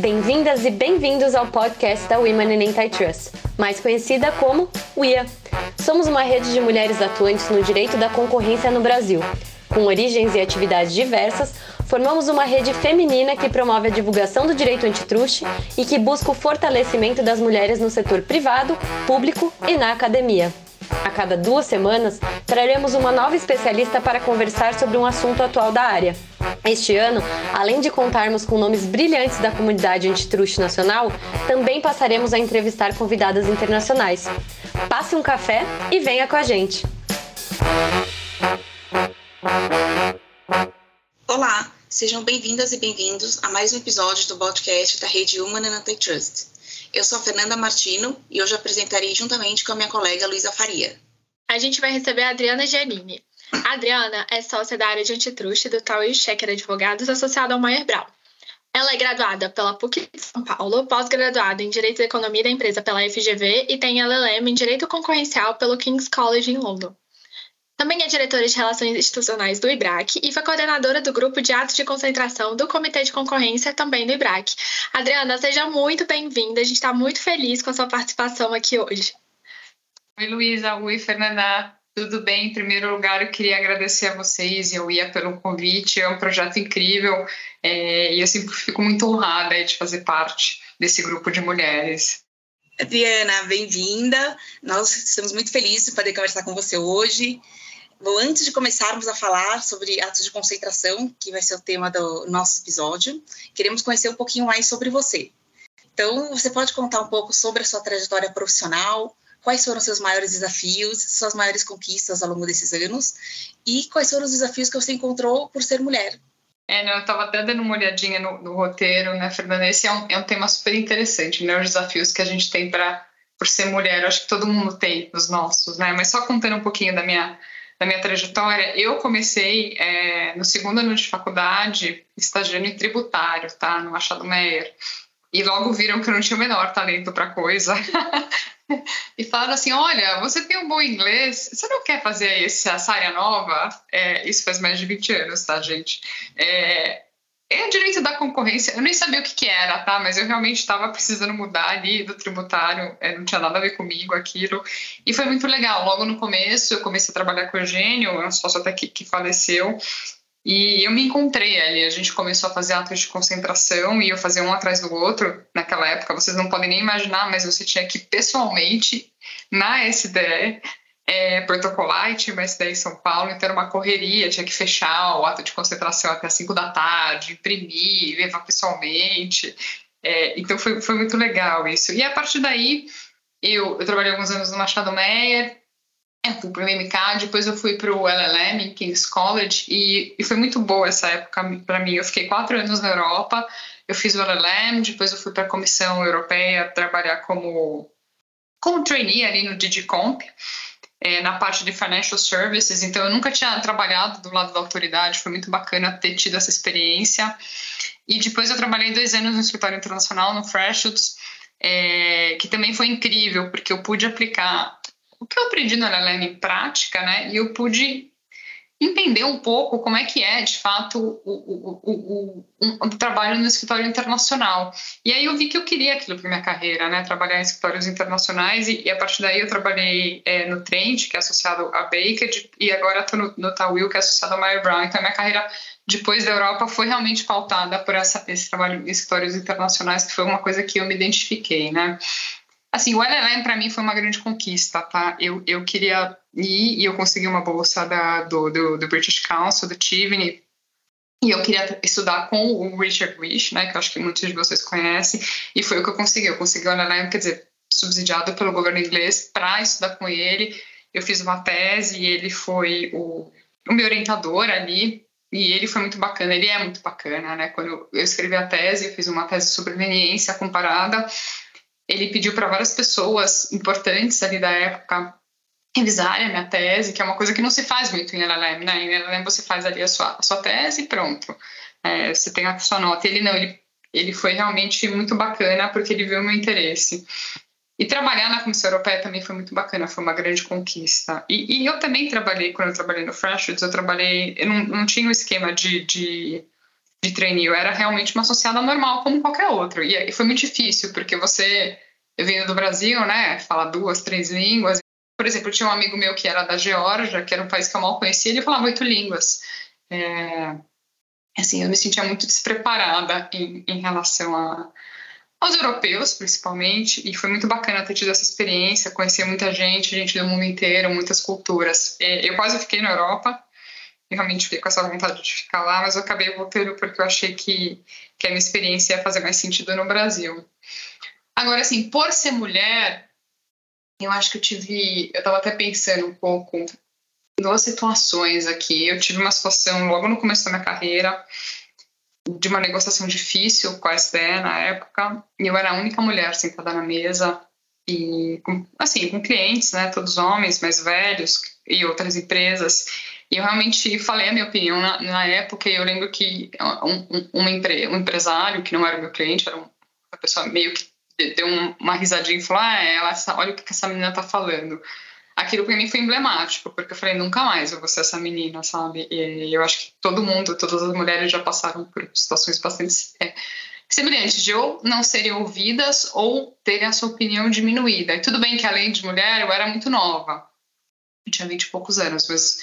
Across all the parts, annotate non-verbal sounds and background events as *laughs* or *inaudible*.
Bem-vindas e bem-vindos ao podcast da Women in Antitrust, mais conhecida como WIA. Somos uma rede de mulheres atuantes no direito da concorrência no Brasil. Com origens e atividades diversas, formamos uma rede feminina que promove a divulgação do direito antitruste e que busca o fortalecimento das mulheres no setor privado, público e na academia. A cada duas semanas, traremos uma nova especialista para conversar sobre um assunto atual da área. Este ano, além de contarmos com nomes brilhantes da comunidade antitruste nacional, também passaremos a entrevistar convidadas internacionais. Passe um café e venha com a gente! Olá, sejam bem-vindas e bem-vindos a mais um episódio do podcast da Rede Human and Antitrust. Eu sou a Fernanda Martino e hoje apresentarei juntamente com a minha colega Luísa Faria. A gente vai receber a Adriana Giannini. A Adriana é sócia da área de antitruste do Tauil Checker Advogados associada ao Maier Brown. Ela é graduada pela PUC de São Paulo, pós-graduada em Direito da Economia da Empresa pela FGV e tem LLM em Direito Concorrencial pelo King's College em London. Também é diretora de Relações Institucionais do IBRAC e foi coordenadora do grupo de atos de concentração do Comitê de Concorrência, também do IBRAC. Adriana, seja muito bem-vinda. A gente está muito feliz com a sua participação aqui hoje. Oi, Luísa. Oi, Fernanda. Tudo bem? Em primeiro lugar, eu queria agradecer a vocês e ao IA pelo convite. É um projeto incrível é, e eu sempre fico muito honrada de fazer parte desse grupo de mulheres. Adriana, bem-vinda. Nós estamos muito felizes de poder conversar com você hoje. Bom, antes de começarmos a falar sobre atos de concentração, que vai ser o tema do nosso episódio, queremos conhecer um pouquinho mais sobre você. Então, você pode contar um pouco sobre a sua trajetória profissional, quais foram seus maiores desafios, suas maiores conquistas ao longo desses anos e quais foram os desafios que você encontrou por ser mulher. É, não, eu estava até dando uma olhadinha no, no, roteiro, né, Fernanda? Esse é um, é um tema super interessante, né? Os desafios que a gente tem para por ser mulher. Eu acho que todo mundo tem os nossos, né? Mas só contando um pouquinho da minha da minha trajetória, eu comecei é, no segundo ano de faculdade estagiando em tributário, tá? No Machado Meyer. E logo viram que eu não tinha o menor talento para coisa. *laughs* e falaram assim: olha, você tem um bom inglês, você não quer fazer essa área nova? É, isso faz mais de 20 anos, tá, gente? É, é direito da concorrência. Eu nem sabia o que, que era, tá? Mas eu realmente estava precisando mudar ali do tributário. É, não tinha nada a ver comigo aquilo. E foi muito legal. Logo no começo, eu comecei a trabalhar com o Eugênio, um sócio até que, que faleceu. E eu me encontrei ali. A gente começou a fazer atos de concentração e eu fazia um atrás do outro. Naquela época, vocês não podem nem imaginar, mas você tinha que pessoalmente na SDE é, protocolar e SDE em São Paulo, então era uma correria, tinha que fechar o ato de concentração até 5 da tarde, imprimir, levar pessoalmente. É, então foi, foi muito legal isso. E a partir daí, eu, eu trabalhei alguns anos no Machado Meyer, eu fui para o MK, depois eu fui para o LLM, King's College, e, e foi muito boa essa época para mim. Eu fiquei quatro anos na Europa, eu fiz o LLM, depois eu fui para a Comissão Europeia trabalhar como, como trainee ali no DigiComp é, na parte de financial services, então eu nunca tinha trabalhado do lado da autoridade, foi muito bacana ter tido essa experiência. E depois eu trabalhei dois anos no escritório internacional, no Freshoots, é, que também foi incrível, porque eu pude aplicar o que eu aprendi no LLM em prática, né? E eu pude entender um pouco como é que é, de fato, o, o, o, o, trabalho no escritório internacional. E aí eu vi que eu queria aquilo para minha carreira, né? Trabalhar em escritórios internacionais e, e a partir daí eu trabalhei é, no Trent, que é associado a Baker, e agora estou no, no Tawil, que é associado a Meyer Brown. Então a minha carreira depois da Europa foi realmente pautada por essa, esse trabalho em escritórios internacionais, que foi uma coisa que eu me identifiquei, né? Assim, o LLM para mim foi uma grande conquista, tá? Eu, eu queria ir e eu consegui uma bolsa da, do, do, do British Council, do Tivney, e eu queria estudar com o Richard Rich, né, que eu acho que muitos de vocês conhecem, e foi o que eu consegui. Eu consegui o LLM, quer dizer, subsidiado pelo governo inglês para estudar com ele. Eu fiz uma tese e ele foi o, o meu orientador ali, e ele foi muito bacana, ele é muito bacana, né? Quando eu, escrevi a tese, eu fiz uma tese sobre leniência comparada, ele pediu para várias pessoas importantes ali da época revisarem a minha tese, que é uma coisa que não se faz muito em LLM, né? Em LLM você faz ali a sua, a sua tese e pronto. É, você tem a sua nota. Ele não, ele, ele foi realmente muito bacana porque ele viu o meu interesse. E trabalhar na Comissão Europeia também foi muito bacana, foi uma grande conquista. E, e eu também trabalhei, quando eu trabalhei no Freshwoods, eu trabalhei, eu não, não tinha um esquema de, de de trainee, eu era realmente uma associada normal, como qualquer outro. E, foi muito difícil, porque você, vindo do Brasil, né, fala duas, três línguas. Por exemplo, tinha um amigo meu que era da Geórgia, que era um país que eu mal conhecia, ele falava oito línguas. É, assim, eu me sentia muito despreparada em, em relação a, aos europeus, principalmente, e foi muito bacana ter tido essa experiência, conhecer muita gente, gente do mundo inteiro, muitas culturas. Eu quase fiquei na Europa, eu realmente fiquei com essa vontade de ficar lá, mas eu acabei voltando porque eu achei que, que a minha experiência ia fazer mais sentido no Brasil. Agora, assim, por ser mulher, eu acho que eu tive. Eu estava até pensando um pouco duas situações aqui. Eu tive uma situação logo no começo da minha carreira de uma negociação difícil com a SDE na época, e eu era a única mulher sentada na mesa e assim com clientes, né, todos homens mais velhos e outras empresas. E eu realmente falei a minha opinião na, na época. E eu lembro que um, um, um, empre, empresário que não era meu cliente, era uma pessoa meio que deu uma risadinha e falou: Ah, ela, olha o que essa menina tá falando aquilo para mim foi emblemático, porque eu falei, nunca mais eu vou ser essa menina, sabe? E eu acho que todo mundo, todas as mulheres já passaram por situações bastante é, semelhantes, de ou não serem ouvidas ou terem a sua opinião diminuída. E tudo bem que além de mulher, eu era muito nova, eu tinha vinte e poucos anos, mas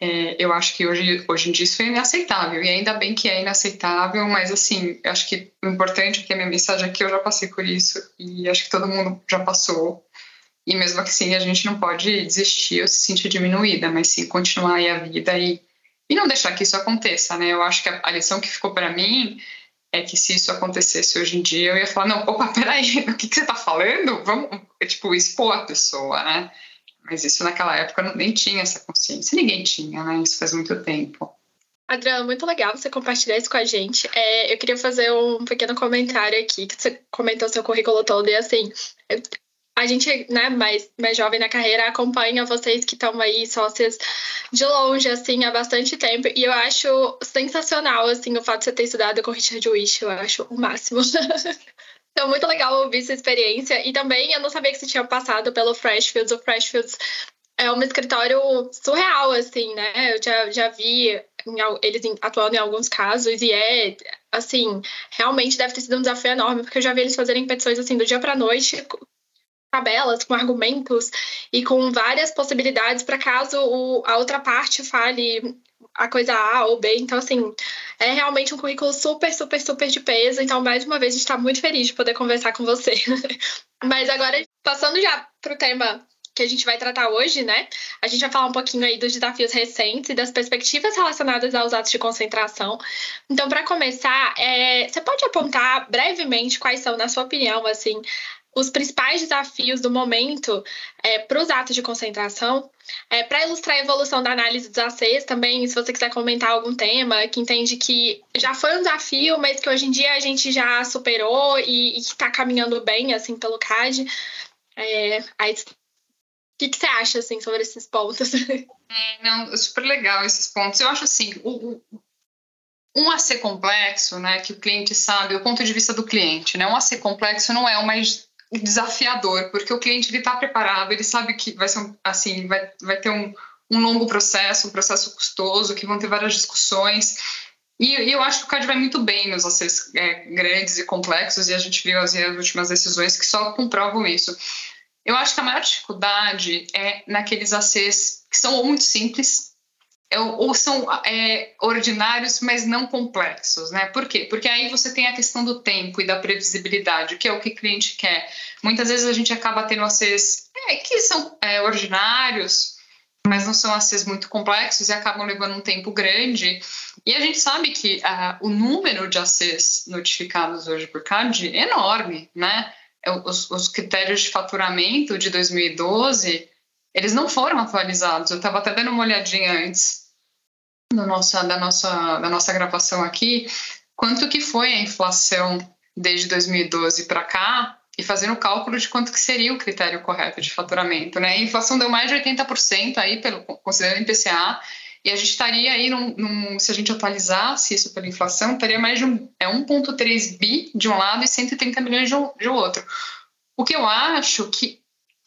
é, eu acho que hoje, hoje em dia isso é inaceitável, e ainda bem que é inaceitável, mas assim, acho que o importante é que a minha mensagem é que eu já passei por isso, e acho que todo mundo já passou, e mesmo assim, a gente não pode desistir ou se sentir diminuída, mas sim continuar aí a vida e, e não deixar que isso aconteça, né? Eu acho que a, a lição que ficou para mim é que se isso acontecesse hoje em dia, eu ia falar, não, opa, peraí, *laughs* o que, que você tá falando? Vamos, tipo, expor a pessoa, né? Mas isso naquela época nem tinha essa consciência, ninguém tinha, né? Isso faz muito tempo. Adriana, muito legal você compartilhar isso com a gente. É, eu queria fazer um pequeno comentário aqui, que você comentou seu currículo todo, e assim, a gente, né, mais, mais jovem na carreira, acompanha vocês que estão aí sócias de longe, assim, há bastante tempo. E eu acho sensacional, assim, o fato de você ter estudado com Richard Wish. Eu acho o máximo. *laughs* então, muito legal ouvir sua experiência. E também, eu não sabia que você tinha passado pelo Freshfields. O Freshfields é um escritório surreal, assim, né? Eu já, já vi eles atuando em alguns casos e é, assim, realmente deve ter sido um desafio enorme, porque eu já vi eles fazerem petições, assim, do dia para noite, tabelas com argumentos e com várias possibilidades para caso o, a outra parte fale a coisa A ou B. Então, assim, é realmente um currículo super, super, super de peso. Então, mais uma vez, a gente está muito feliz de poder conversar com você. *laughs* Mas agora, passando já para o tema que a gente vai tratar hoje, né? A gente vai falar um pouquinho aí dos desafios recentes e das perspectivas relacionadas aos atos de concentração. Então, para começar, é, você pode apontar brevemente quais são, na sua opinião, assim, os principais desafios do momento é, para os atos de concentração. É, para ilustrar a evolução da análise dos ACs também, se você quiser comentar algum tema que entende que já foi um desafio, mas que hoje em dia a gente já superou e, está caminhando bem assim pelo CAD. É, aí, o que, que, você acha assim, sobre esses pontos? *laughs* É, não, super legal esses pontos. Eu acho assim, o, o, um AC complexo, né, que o cliente sabe, o ponto de vista do cliente, né, um AC complexo não é mais desafiador, porque o cliente está preparado, ele sabe que vai ser assim, vai, vai ter um, um longo processo, um processo custoso, que vão ter várias discussões. E, e eu acho que o CAD vai muito bem nos acessos é, grandes e complexos, e a gente viu as, as últimas decisões que só comprovam isso. Eu acho que a maior dificuldade é naqueles ACs que são muito simples, ou são é, ordinários, mas não complexos, né? Por quê? Porque aí você tem a questão do tempo e da previsibilidade, que é o que o cliente quer. Muitas vezes a gente acaba tendo ACs é, que são é, ordinários, mas não são ACs muito complexos e acabam levando um tempo grande. E a gente sabe que uh, o número de ACs notificados hoje por CAD é enorme, né? É, os, os critérios de faturamento de 2012 eles não foram atualizados. Eu estava até dando uma olhadinha antes no nossa, da, nossa, da nossa gravação aqui, quanto que foi a inflação desde 2012 para cá e fazendo o cálculo de quanto que seria o critério correto de faturamento. Né? A inflação deu mais de 80% aí, pelo, considerando o IPCA, e a gente estaria aí, num, num, se a gente atualizasse isso pela inflação, estaria mais de um, é 1,3 bi de um lado e 130 milhões de, de outro. O que eu acho que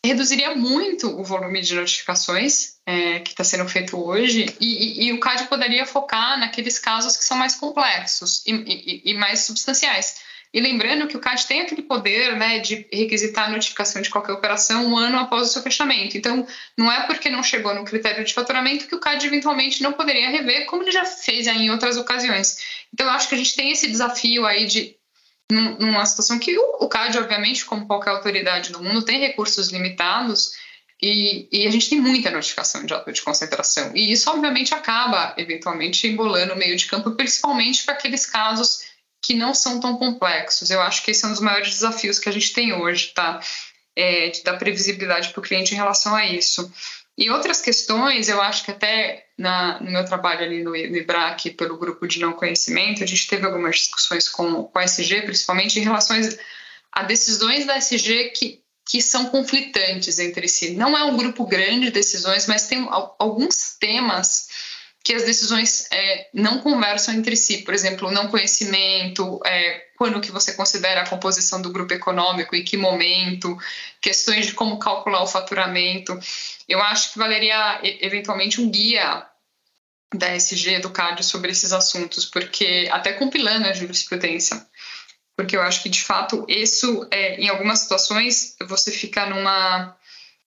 reduziria muito o volume de notificações é, que está sendo feito hoje e, e, e, o CAD poderia focar naqueles casos que são mais complexos e, e, mais substanciais. E lembrando que o CAD tem aquele poder né, de requisitar a notificação de qualquer operação um ano após o seu fechamento. Então, não é porque não chegou no critério de faturamento que o CAD eventualmente não poderia rever, como ele já fez em outras ocasiões. Então, eu acho que a gente tem esse desafio aí de numa situação que o, CAD, obviamente, como qualquer autoridade do mundo, tem recursos limitados e, e, a gente tem muita notificação de ato de concentração. E isso, obviamente, acaba, eventualmente, embolando o meio de campo, principalmente para aqueles casos que não são tão complexos. Eu acho que esse é um dos maiores desafios que a gente tem hoje, tá? É, de dar previsibilidade para o cliente em relação a isso. E outras questões, eu acho que até na, no meu trabalho ali no, no IBRAC, pelo grupo de não conhecimento, a gente teve algumas discussões com, com a SG, principalmente em relação a decisões da SG que, que são conflitantes entre si. Não é um grupo grande de decisões, mas tem alguns temas que as decisões é, não conversam entre si. Por exemplo, não conhecimento, é, quando que você considera a composição do grupo econômico, em que momento, questões de como calcular o faturamento. Eu acho que valeria eventualmente um guia da SG do CAD sobre esses assuntos, porque até compilando a jurisprudência, porque eu acho que de fato isso, é, em algumas situações, você fica numa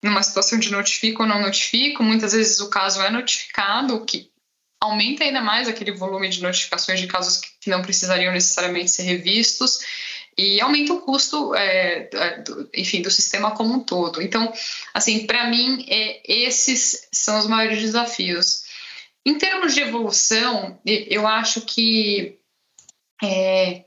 numa situação de notifico ou não notifico, muitas vezes o caso é notificado, que aumenta ainda mais aquele volume de notificações de casos que não precisariam necessariamente ser revistos e aumenta o custo, é, é do, enfim, do sistema como um todo. Então, assim, para mim, é, esses são os maiores desafios. Em termos de evolução, eu acho que é,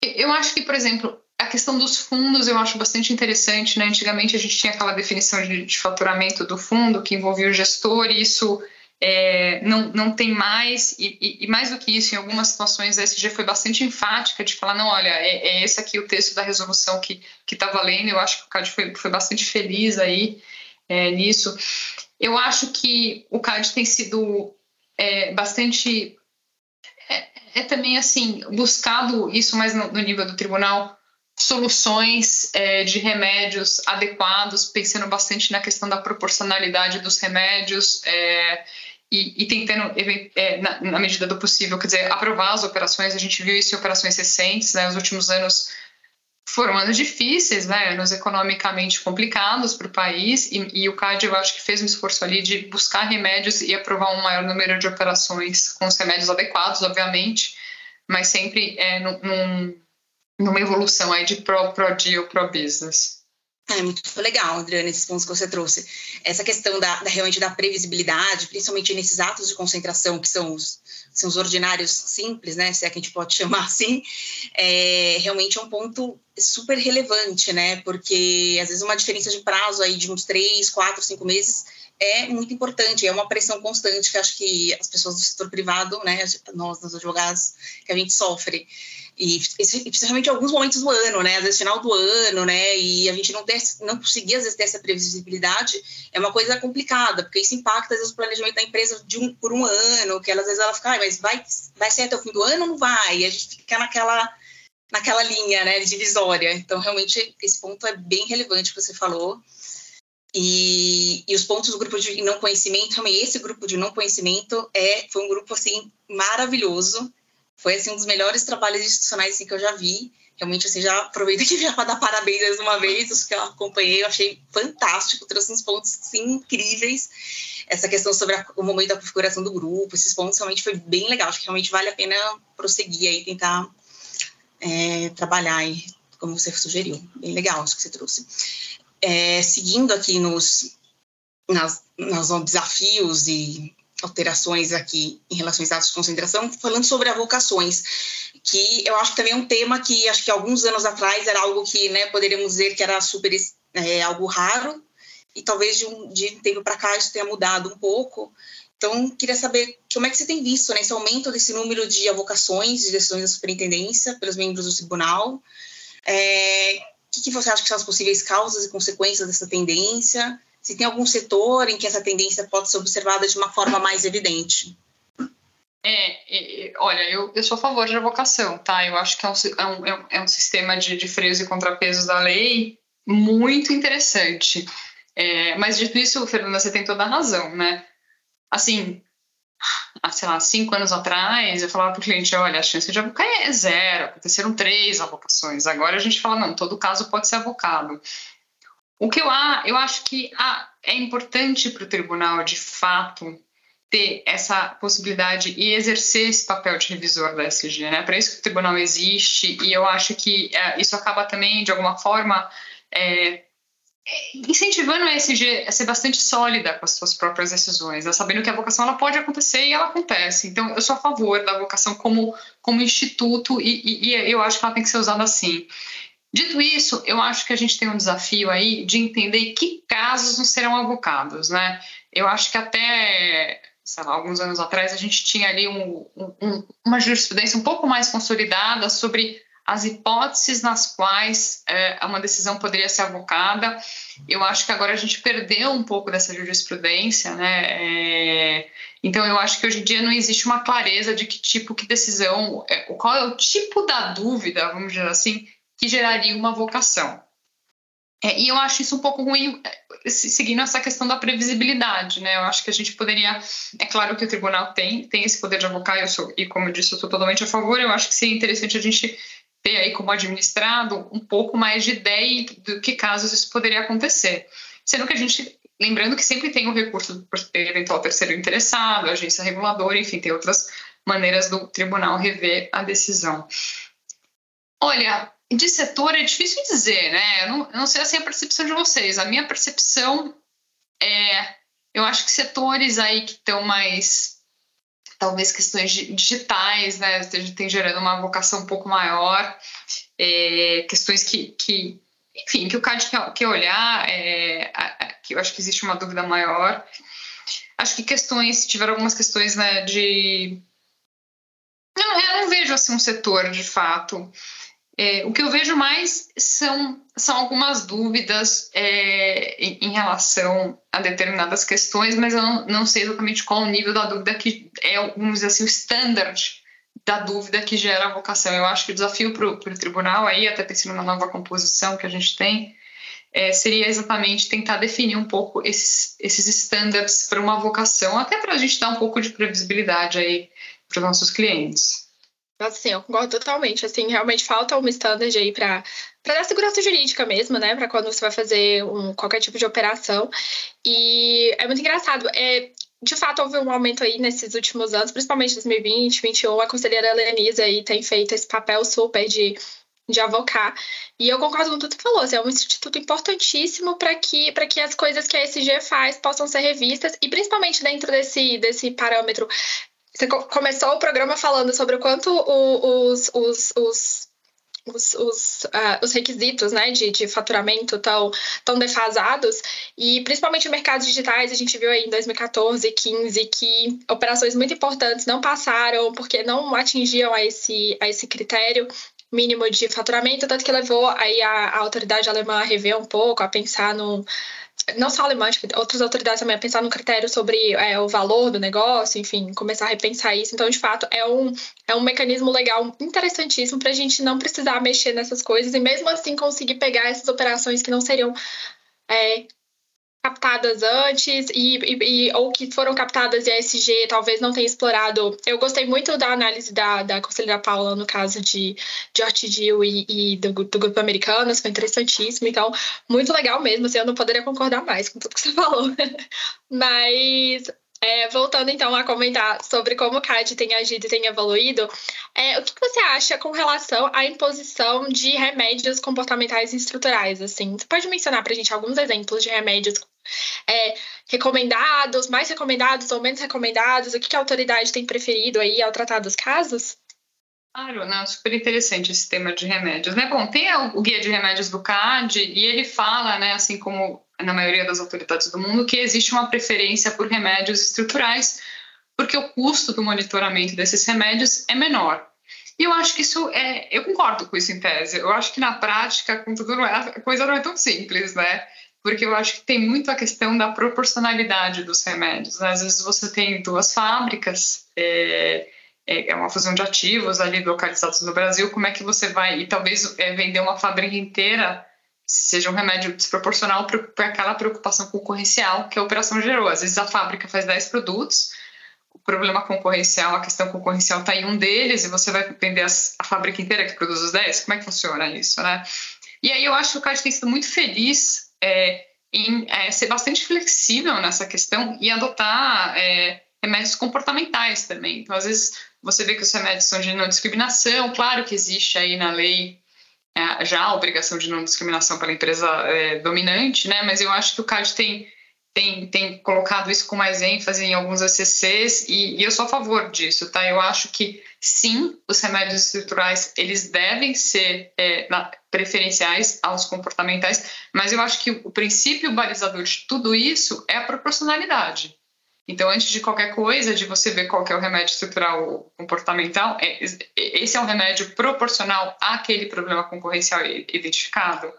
eu acho que, por exemplo, a questão dos fundos eu acho bastante interessante. Né? Antigamente a gente tinha aquela definição de, de faturamento do fundo que envolvia o gestor, e isso é, não, não tem mais, e, e, e, mais do que isso, em algumas situações a SG foi bastante enfática de falar, não, olha, é, é esse aqui o texto da resolução que está valendo, eu acho que o CAD foi, foi bastante feliz aí é, nisso. Eu acho que o CAD tem sido é, bastante, é, é, também assim, buscado isso mais no, no nível do tribunal, soluções é, de remédios adequados, pensando bastante na questão da proporcionalidade dos remédios, é, e, e tentando, é, na, na, medida do possível, quer dizer, aprovar as operações. A gente viu isso em operações recentes, né? Os últimos anos foram anos difíceis, né? Anos economicamente complicados para o país, e, e, o CAD, eu acho que fez um esforço ali de buscar remédios e aprovar um maior número de operações com os remédios adequados, obviamente, mas sempre é, num, numa evolução aí de pro-deal, pro pro-business. É muito legal, Adriana, esses pontos que você trouxe. Essa questão da, da, realmente da previsibilidade, principalmente nesses atos de concentração, que são os, são os ordinários simples, né? Se é que a gente pode *laughs* chamar assim, é, realmente é um ponto super relevante, né? Porque às vezes uma diferença de prazo aí de uns três, quatro, cinco meses é muito importante, é uma pressão constante que acho que as pessoas do setor privado, né, nós, os advogados, que a gente sofre. E especialmente em alguns momentos do ano, né, às vezes final do ano, né, e a gente não, ter, não conseguir às vezes ter essa previsibilidade é uma coisa complicada, porque isso impacta às vezes o planejamento da empresa de um, por um ano, que ela, às vezes ela fica, ah, mas vai, vai ser até o fim do ano ou não vai? E a gente fica naquela naquela linha, né, divisória. Então, realmente, esse ponto é bem relevante que você falou. E, e, os pontos do grupo de não conhecimento, também esse grupo de não conhecimento é, foi um grupo assim maravilhoso. Foi assim um dos melhores trabalhos institucionais assim, que eu já vi. Realmente assim já aproveito aqui *laughs* para dar parabéns mais uma vez, os que eu acompanhei, eu achei fantástico, trouxe uns pontos incríveis. Essa questão sobre a, o momento da configuração do grupo, esses pontos realmente foi bem legal. Acho que realmente vale a pena prosseguir aí tentar é, trabalhar aí, como você sugeriu. Bem legal isso que você trouxe é, seguindo aqui nos, nas, nos desafios e alterações aqui em relação aos atos de concentração, falando sobre avocações, que eu acho que também é um tema que acho que alguns anos atrás era algo que, né, poderíamos dizer que era super é, algo raro, e talvez de um, de um tempo para cá isso tenha mudado um pouco. Então, queria saber como é que você tem visto né, esse aumento desse número de avocações, de decisões da superintendência pelos membros do tribunal. É, o que você acha que são as possíveis causas e consequências dessa tendência? Se tem algum setor em que essa tendência pode ser observada de uma forma mais evidente? É, é, olha, eu, eu sou a favor de avocação, tá? Eu acho que é um, é um, é um é sistema de, de freios e contrapesos da lei muito interessante. É, mas dito isso, Fernanda, você tem toda a razão, né? Assim, há, sei lá, cinco anos atrás, eu falava para o cliente, olha, a chance de avocar é zero, aconteceram três avocações. Agora a gente fala, não, todo caso pode ser avocado. O que eu, eu acho que ah, é importante para o tribunal, de fato, ter essa possibilidade e exercer esse papel de revisor da SG, né? Para isso que o tribunal existe e eu acho que é, isso acaba também de alguma forma é, incentivando a SG a ser bastante sólida com as suas próprias decisões, né? sabendo que a vocação ela pode acontecer e ela acontece. Então eu sou a favor da vocação como como instituto e, e, e eu acho que ela tem que ser usada assim. Dito isso, eu acho que a gente tem um desafio aí de entender que casos não serão avocados, né? Eu acho que até sei lá, alguns anos atrás, a gente tinha ali um, um, uma jurisprudência um pouco mais consolidada sobre as hipóteses nas quais é, uma decisão poderia ser avocada. Eu acho que agora a gente perdeu um pouco dessa jurisprudência, né? É, então eu acho que hoje em dia não existe uma clareza de que tipo que decisão, é, qual é o tipo da dúvida, vamos dizer assim, que geraria uma vocação. É, e eu acho isso um pouco ruim, é, seguindo essa questão da previsibilidade, né? Eu acho que a gente poderia, é claro que o tribunal tem, tem esse poder de avocar, eu sou, e como eu disse, eu estou totalmente a favor. Eu acho que seria interessante a gente ter aí como administrado um pouco mais de ideia do que casos isso poderia acontecer. Sendo que a gente, lembrando que sempre tem o recurso do eventual terceiro interessado, agência reguladora, enfim, tem outras maneiras do tribunal rever a decisão. Olha, de setor é difícil dizer, né? Eu não, eu não sei assim a percepção de vocês. A minha percepção é, eu acho que setores aí que estão mais talvez questões digitais, né, tem gerando uma vocação um pouco maior, é, questões que, que, enfim, que o CAD quer, quer olhar, é, que eu acho que existe uma dúvida maior. Acho que questões, tiveram algumas questões, né, de... Não, eu não vejo, assim, um setor, de fato, é, o que eu vejo mais são, são algumas dúvidas é, em, em, relação a determinadas questões, mas eu não, não, sei exatamente qual o nível da dúvida que é, vamos dizer assim, o standard da dúvida que gera a vocação. Eu acho que o desafio para o tribunal aí, até pensando na nova composição que a gente tem, é, seria exatamente tentar definir um pouco esses, esses standards para uma vocação, até para a gente dar um pouco de previsibilidade aí para os nossos clientes. Nossa, sim, eu concordo totalmente. Assim, realmente falta uma standard aí para para dar segurança jurídica mesmo, né? Para quando você vai fazer um, qualquer tipo de operação. E é muito engraçado. É, de fato, houve um aumento aí nesses últimos anos, principalmente 2020, 2021. A conselheira Lenisa aí tem feito esse papel super de, de avocar. E eu concordo com tudo que falou. Assim, é um instituto importantíssimo para que, que as coisas que a SG faz possam ser revistas, e principalmente dentro desse, desse parâmetro você começou o programa falando sobre o quanto os, os, os, os, os, uh, os requisitos né, de, de faturamento estão tão defasados, e principalmente no mercado digitais, a gente viu aí em 2014, 2015, que operações muito importantes não passaram porque não atingiam a esse, a esse critério mínimo de faturamento, tanto que levou aí a, a autoridade alemã a rever um pouco, a pensar no, não só alemães, outras autoridades também, a pensar no critério sobre é, o valor do negócio, enfim, começar a repensar isso. Então, de fato, é um, é um mecanismo legal interessantíssimo para a gente não precisar mexer nessas coisas e mesmo assim conseguir pegar essas operações que não seriam é, captadas antes e, e, e, ou que foram captadas e a SG talvez não tenha explorado. Eu gostei muito da análise da, da conselheira Paula no caso de, de Ortidio e, e do, do, grupo americano, foi interessantíssimo. Então, muito legal mesmo. Assim, eu não poderia concordar mais com tudo que você *laughs* falou. Mas é, voltando então a comentar sobre como o CAD tem agido e tem evoluído, é, o que você acha com relação à imposição de remédios comportamentais e estruturais? Assim, você pode mencionar para a gente alguns exemplos de remédios é, recomendados, mais recomendados ou menos recomendados? O que a autoridade tem preferido aí ao tratar dos casos? Claro, não, super interessante esse tema de remédios, né? Bom, tem o guia de remédios do CAD e ele fala, né, assim como na maioria das autoridades do mundo, que existe uma preferência por remédios estruturais, porque o custo do monitoramento desses remédios é menor. E eu acho que isso é. Eu concordo com isso em tese. Eu acho que na prática, com tudo, não é, a coisa não é tão simples, né? Porque eu acho que tem muito a questão da proporcionalidade dos remédios. Né? Às vezes você tem duas fábricas, é, é, é uma fusão de ativos ali localizados no Brasil, como é que você vai. E talvez é, vender uma fábrica inteira seja um remédio desproporcional para aquela preocupação concorrencial que a operação gerou. Às vezes a fábrica faz 10 produtos, o problema concorrencial, a questão concorrencial está em um deles e você vai vender as, a fábrica inteira que produz os 10? Como é que funciona isso, né? E aí eu acho que o CAD tem sido muito feliz é, em é, ser bastante flexível nessa questão e adotar é, remédios comportamentais também. Então, às vezes, você vê que os remédios são de não discriminação, claro que existe aí na lei é, já a obrigação de não discriminação pela empresa é, dominante, né? Mas eu acho que o CAD tem, tem, tem colocado isso com mais ênfase em alguns ACCs e, e eu sou a favor disso, tá? Eu acho que sim, os remédios estruturais eles devem ser é, preferenciais aos comportamentais, mas eu acho que o princípio balizador de tudo isso é a proporcionalidade. Então, antes de qualquer coisa, de você ver qual é o remédio estrutural comportamental, é, esse é um remédio proporcional àquele problema concorrencial identificado.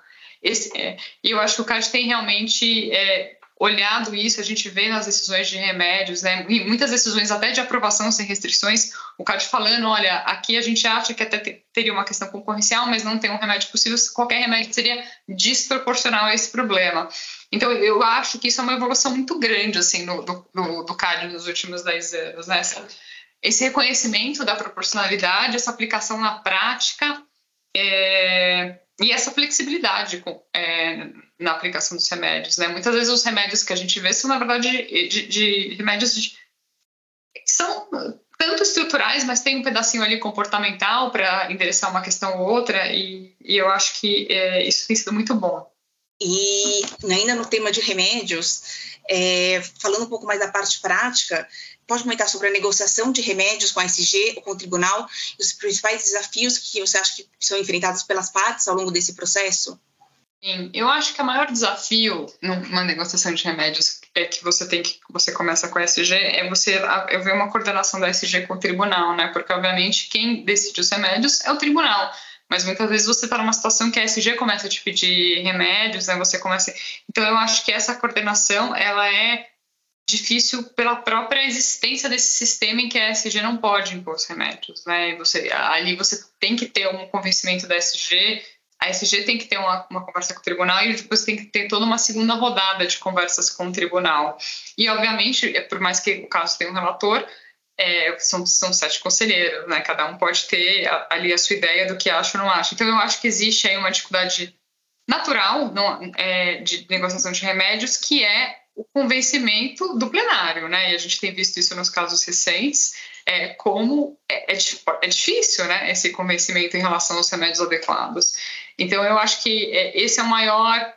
Esse, é, e eu acho que o CAD tem realmente é, olhado isso, a gente vê nas decisões de remédios, né, e muitas decisões até de aprovação sem restrições, o CAD falando, olha, aqui a gente acha que até teria uma questão concorrencial, mas não tem um remédio possível, qualquer remédio seria desproporcional a esse problema. Então, eu acho que isso é uma evolução muito grande, assim, do, do, do CAD nos últimos 10 anos, né, esse reconhecimento da proporcionalidade, essa aplicação na prática, é, e essa flexibilidade é, na aplicação dos remédios, né? Muitas vezes os remédios que a gente vê são, na verdade, de, de remédios de, são tanto estruturais, mas tem um pedacinho ali comportamental para endereçar uma questão ou outra, e, e eu acho que é, isso tem sido muito bom. E ainda no tema de remédios, é, falando um pouco mais da parte prática, pode comentar sobre a negociação de remédios com a SG ou com o tribunal e os principais desafios que você acha que são enfrentados pelas partes ao longo desse processo? Sim, eu acho que o maior desafio numa negociação de remédios é que você tem que você começa com a SG é você eu ver uma coordenação da SG com o tribunal, né? Porque obviamente quem decide os remédios é o tribunal. Mas muitas vezes você está numa situação que a SG começa a te pedir remédios, né? Você começa. Então eu acho que essa coordenação ela é difícil pela própria existência desse sistema em que a SG não pode impor os remédios, né? Você, ali você tem que ter um convencimento da SG, a SG tem que ter uma, uma, conversa com o tribunal e depois tem que ter toda uma segunda rodada de conversas com o tribunal. E, obviamente, por mais que o caso tenha um relator, é, são, são sete conselheiros, né? Cada um pode ter ali a sua ideia do que acha ou não acha. Então, eu acho que existe aí uma dificuldade natural é, de negociação de remédios, que é o convencimento do plenário, né? E a gente tem visto isso nos casos recentes, é, como é, é, é, difícil, né? Esse convencimento em relação aos remédios adequados. Então, eu acho que é, esse é o maior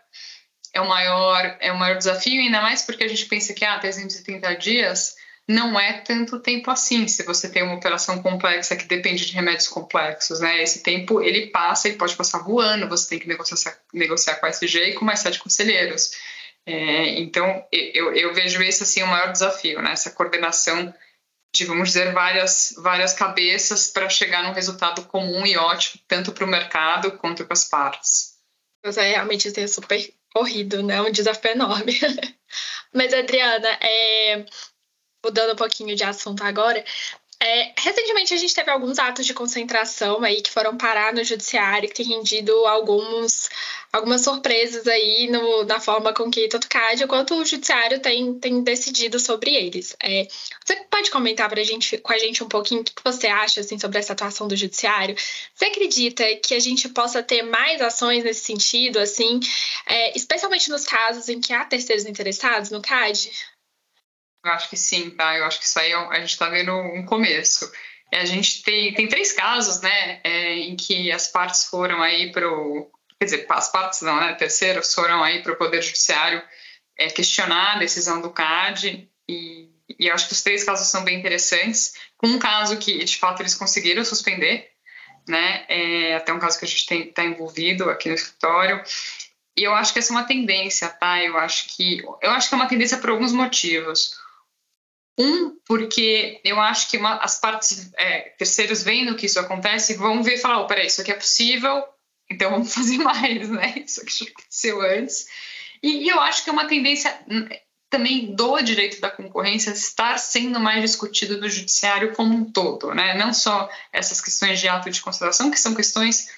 é o maior é o maior desafio, ainda mais porque a gente pensa que ah, 330 dias não é tanto tempo assim. Se você tem uma operação complexa que depende de remédios complexos, né? Esse tempo ele passa, ele pode passar voando. Você tem que negociar, negociar com a SG e com mais sete conselheiros. É, então, eu, eu, vejo esse assim o maior desafio, né? Essa coordenação de, vamos dizer, várias, várias cabeças para chegar num resultado comum e ótimo, tanto para o mercado quanto para as partes. Mas é realmente é super corrido, né? Um desafio enorme. *laughs* Mas, Adriana, é... mudando um pouquinho de assunto agora, é, recentemente a gente teve alguns atos de concentração aí que foram parar no judiciário, que tem rendido alguns, algumas surpresas aí no, na forma com que tanto o CAD quanto o judiciário tem, tem decidido sobre eles. É, você pode comentar pra gente, com a gente um pouquinho o que você acha assim, sobre essa atuação do judiciário? Você acredita que a gente possa ter mais ações nesse sentido, assim, é, especialmente nos casos em que há terceiros interessados no CAD? Eu acho que sim, tá? Eu acho que isso aí é a gente está vendo um começo. A gente tem, tem três casos, né, é, em que as partes foram aí para o. Quer dizer, as partes não, né? Terceiros foram aí para o Poder Judiciário é, questionar a decisão do CAD e, e acho que os três casos são bem interessantes. Um caso que, de fato, eles conseguiram suspender, né? É, até um caso que a gente está envolvido aqui no escritório. E eu acho que essa é uma tendência, tá? Eu acho que eu acho que é uma tendência por alguns motivos. Um, porque eu acho que uma, as partes é, terceiros vendo que isso acontece vão ver e falar: oh, peraí, isso aqui é possível, então vamos *laughs* fazer mais, né? Isso aqui já aconteceu antes. E, e eu acho que é uma tendência hum, também do direito da concorrência estar sendo mais discutido no judiciário como um todo, né? Não só essas questões de ato de consideração, que são questões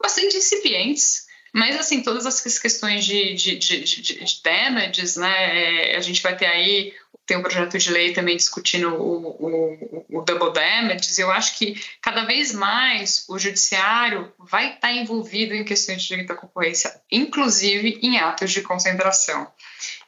bastante incipientes, Mas, assim, todas as questões de, de, de, de, de damages, né, é, a gente vai ter aí, tem um projeto de lei também discutindo o, o, o double damages, eu acho que cada vez mais o judiciário vai estar envolvido em questões de direito à concorrência, inclusive em atos de concentração.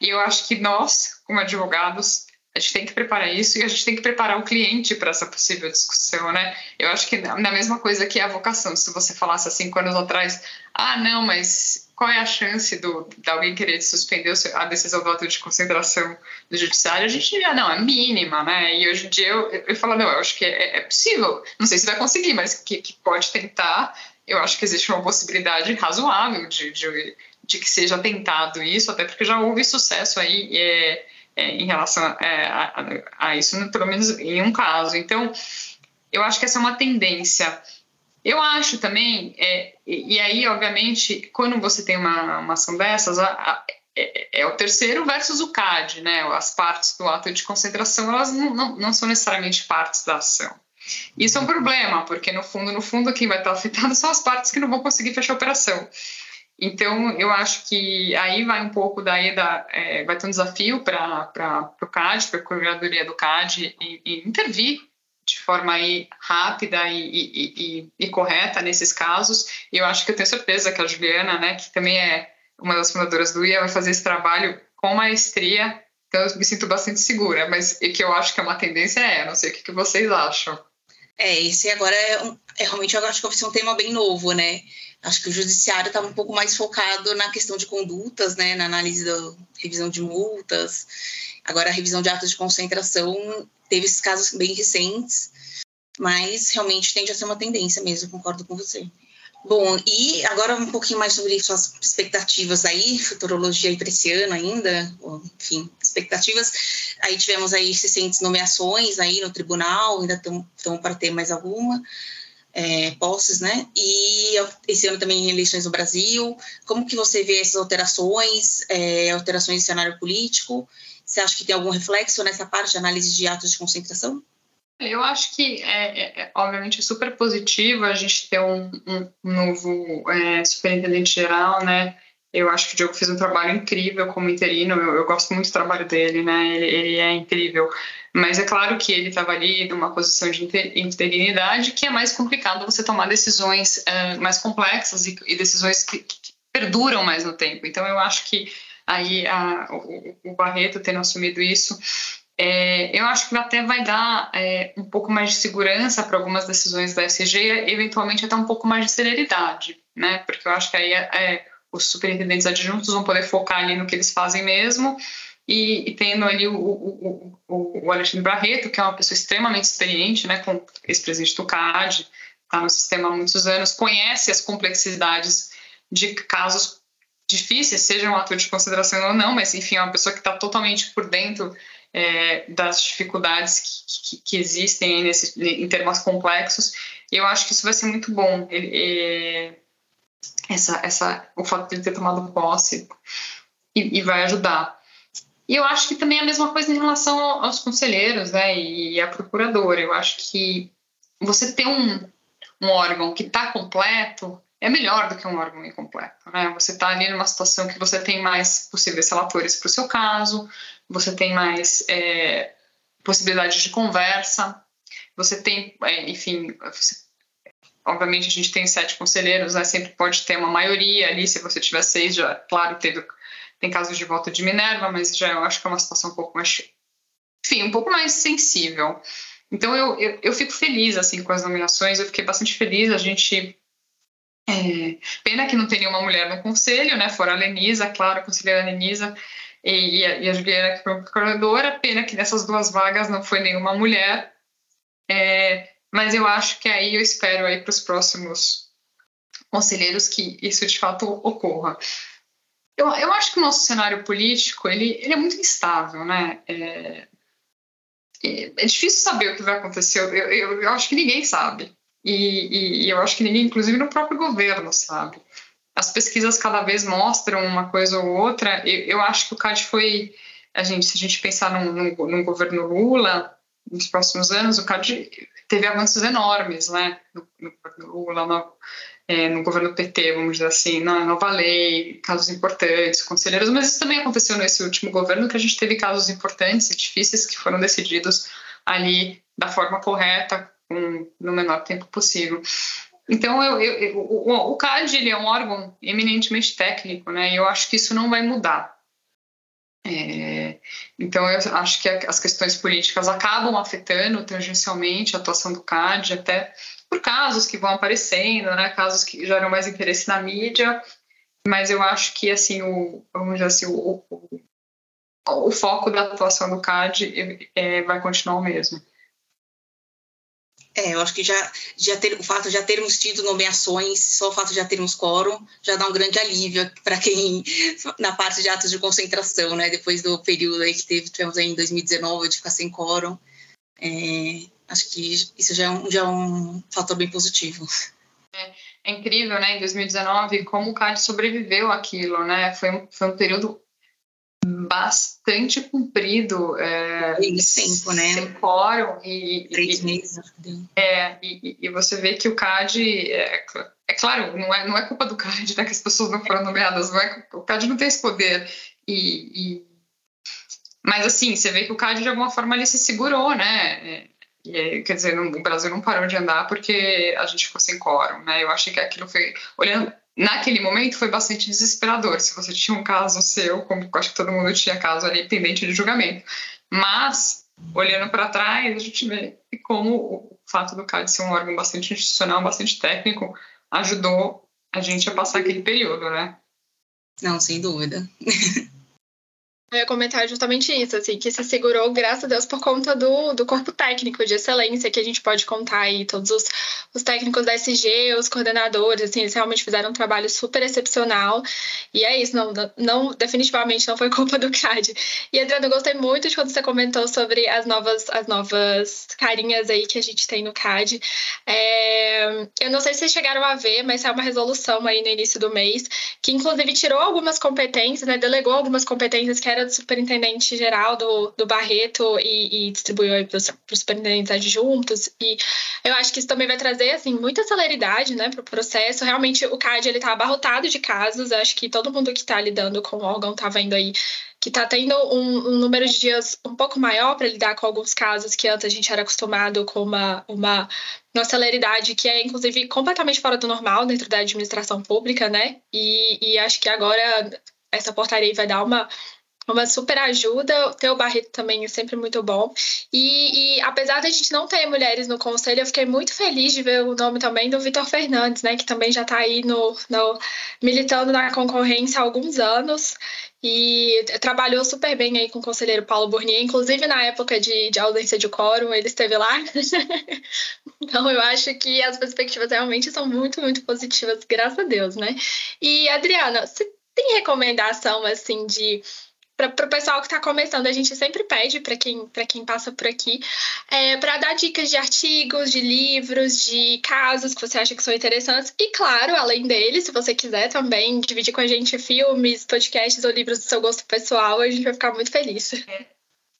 E eu acho que nós, como advogados, a gente tem que preparar isso e a gente tem que preparar o cliente para essa possível discussão, né? Eu acho que na mesma coisa que a vocação, se você falasse há cinco anos atrás, ah, não, mas qual é a chance do, de alguém querer suspender a decisão do auto de concentração do judiciário? A gente diria, não, é mínima, né? E hoje em dia eu, eu falo, não, eu acho que é, é possível, não sei se vai conseguir, mas que, que, pode tentar. Eu acho que existe uma possibilidade razoável de, de, de que seja tentado isso, até porque já houve sucesso aí. É, é, em relação é, a, a, isso, pelo menos em um caso. Então, eu acho que essa é uma tendência. Eu acho também, é, e, aí, obviamente, quando você tem uma, uma ação dessas, a, a, é, é, o terceiro versus o CAD, né? As partes do ato de concentração, elas não, não, não são necessariamente partes da ação. Isso é um problema, porque no fundo, no fundo, quem vai estar afetado *laughs* são as partes que não vão conseguir fechar a operação. Então, eu acho que aí vai um pouco daí da. É, vai ter um desafio para o CAD, para a Procuradoria do CAD, e, e, intervir de forma aí rápida e, e, e, correta nesses casos. E eu acho que eu tenho certeza que a Juliana, né, que também é uma das fundadoras do IA, vai fazer esse trabalho com maestria. Então, eu me sinto bastante segura, mas e que eu acho que é uma tendência é, não sei o que, que vocês acham. É, esse agora é, um, é realmente eu acho que ser um tema bem novo, né? Acho que o judiciário estava um pouco mais focado na questão de condutas, né, na análise da revisão de multas. Agora, a revisão de atos de concentração teve esses casos bem recentes, mas realmente tende a ser uma tendência mesmo, concordo com você. Bom, e agora um pouquinho mais sobre suas expectativas aí, futurologia para esse ano ainda, enfim, expectativas. Aí tivemos aí 600 nomeações aí no tribunal, ainda estão para ter mais alguma é, posses, né? E esse ano também eleições no Brasil. Como que você vê essas alterações, é, alterações de cenário político? Você acha que tem algum reflexo nessa parte de análise de atos de concentração? Eu acho que é, é, é obviamente super positivo a gente ter um, um novo é, superintendente geral, né? Eu acho que o Diogo fez um trabalho incrível como interino. Eu, eu gosto muito do trabalho dele, né? Ele, ele é incrível. Mas é claro que ele estava ali numa posição de interinidade que é mais complicado você tomar decisões uh, mais complexas e, e decisões que, que, perduram mais no tempo. Então eu acho que aí a, o, o, Barreto tendo assumido isso, é, eu acho que até vai dar é, um pouco mais de segurança para algumas decisões da SG, eventualmente até um pouco mais de celeridade, né? Porque eu acho que aí é, os superintendentes adjuntos vão poder focar ali no que eles fazem mesmo e, e tendo ali o, o, o, o, Alexandre Barreto, que é uma pessoa extremamente experiente, né, com ex-presidente do CAD, está no sistema há muitos anos, conhece as complexidades de casos difíceis, seja um ato de consideração ou não, mas enfim, é uma pessoa que está totalmente por dentro é, das dificuldades que, que, que existem nesse, em termos complexos, e eu acho que isso vai ser muito bom. Ele, é, essa, essa, o fato de ele ter tomado posse e, e vai ajudar. E eu acho que também é a mesma coisa em relação aos conselheiros né, e à procuradora. Eu acho que você ter um, um órgão que está completo é melhor do que um órgão incompleto. Né? Você está ali numa situação que você tem mais possíveis relatores para o seu caso, você tem mais é, possibilidades de conversa, você tem, é, enfim, você, obviamente a gente tem sete conselheiros, né? sempre pode ter uma maioria ali, se você tiver seis, já, claro, teve tem casos de volta de Minerva, mas já eu acho que é uma situação um pouco mais, enfim, um pouco mais sensível. Então eu, eu, eu fico feliz assim com as nomeações, eu fiquei bastante feliz. A gente é, pena que não tem nenhuma mulher no conselho, né? Fora a Lenisa, claro, a conselheira Lenisa e, a, e a Juliana, que foi procuradora. Pena que nessas duas vagas não foi nenhuma mulher. É, mas eu acho que aí eu espero aí para os próximos conselheiros que isso de fato ocorra. Eu, eu acho que o nosso cenário político ele, ele é muito instável, né? É, é difícil saber o que vai acontecer. Eu, eu, eu acho que ninguém sabe. E, e, e, eu acho que ninguém, inclusive no próprio governo, sabe. As pesquisas cada vez mostram uma coisa ou outra. Eu, eu acho que o CAD foi. A gente, se a gente pensar num, num, num governo Lula, nos próximos anos, o CAD teve avanços enormes, né? No, no Lula, no, é, no governo PT, vamos dizer assim, na nova lei, casos importantes, conselheiros, mas isso também aconteceu nesse último governo, que a gente teve casos importantes e difíceis que foram decididos ali da forma correta, com, no menor tempo possível. Então, eu, eu, eu, o, o CAD ele é um órgão eminentemente técnico, né? E eu acho que isso não vai mudar. É, então, eu acho que as questões políticas acabam afetando tangencialmente a atuação do CAD, até por casos que vão aparecendo, né, casos que geram mais interesse na mídia, mas eu acho que assim o vamos dizer assim o, o, o foco da atuação do CAD é, vai continuar o mesmo. É, eu acho que já, já ter, o fato de já termos tido nomeações, só o fato de já termos quórum, já dá um grande alívio *laughs* para quem, na parte de atos de concentração, né? Depois do período aí que teve, tivemos aí em 2019 de ficar sem quórum. É, acho que isso já é um, já é um fator bem positivo. É, é, incrível, né? Em 2019, como o CAD sobreviveu àquilo, né? Foi foi um período bastante comprido. É, tempo, né? Sem quórum e. Três e, meses, acho que deu. É, e, e, você vê que o CAD. É, é, claro, não é, não é culpa do CAD, né, que as pessoas não foram nomeadas, não é, o CAD não tem esse poder. E, e, mas, assim, você vê que o CAD, de alguma forma, ele se segurou, né? E, quer dizer, o Brasil não parou de andar porque a gente ficou sem quórum, né? Eu achei que aquilo foi. Olhando naquele momento foi bastante desesperador. Se você tinha um caso seu, como acho que todo mundo tinha caso ali pendente de julgamento. Mas, olhando para trás, a gente vê como o fato do CAD ser um órgão bastante institucional, bastante técnico, ajudou a gente a passar aquele período, né? Não, sem dúvida. *laughs* Eu ia comentar justamente isso, assim, que se segurou, graças a Deus, por conta do, do corpo técnico de excelência que a gente pode contar aí, todos os, os técnicos da SG, os coordenadores, assim, eles realmente fizeram um trabalho super excepcional. E é isso, não, não definitivamente não foi culpa do CAD. E, Adriano, eu gostei muito de quando você comentou sobre as novas, as novas carinhas aí que a gente tem no CAD. É, eu não sei se vocês chegaram a ver, mas é uma resolução aí no início do mês, que inclusive tirou algumas competências, né, delegou algumas competências que eram era do superintendente geral do, do Barreto e, e distribuiu para os superintendentes adjuntos. E eu acho que isso também vai trazer assim, muita celeridade né, para o processo. Realmente, o CAD está abarrotado de casos. acho que todo mundo que está lidando com o órgão está vendo aí que está tendo um, um, número de dias um pouco maior para lidar com alguns casos que antes a gente era acostumado com uma, uma, uma celeridade que é, inclusive, completamente fora do normal dentro da administração pública, né? E, e acho que agora essa portaria vai dar uma uma super ajuda. O Barreto também é sempre muito bom. E, e, apesar da gente não ter mulheres no conselho, eu fiquei muito feliz de ver o nome também do Vitor Fernandes, né, que também já está aí no, no, militando na concorrência há alguns anos. E trabalhou super bem aí com o conselheiro Paulo Burnier, inclusive na época de, de ausência de quórum, ele esteve lá. *laughs* então eu acho que as perspectivas realmente são muito, muito positivas, graças a Deus, né? E Adriana, você tem recomendação assim de para o pessoal que está começando, a gente sempre pede para quem, quem passa por aqui é, para dar dicas de artigos, de livros, de casos que você acha que são interessantes. E, claro, além dele, se você quiser também dividir com a gente filmes, podcasts ou livros do seu gosto pessoal, a gente vai ficar muito feliz. É.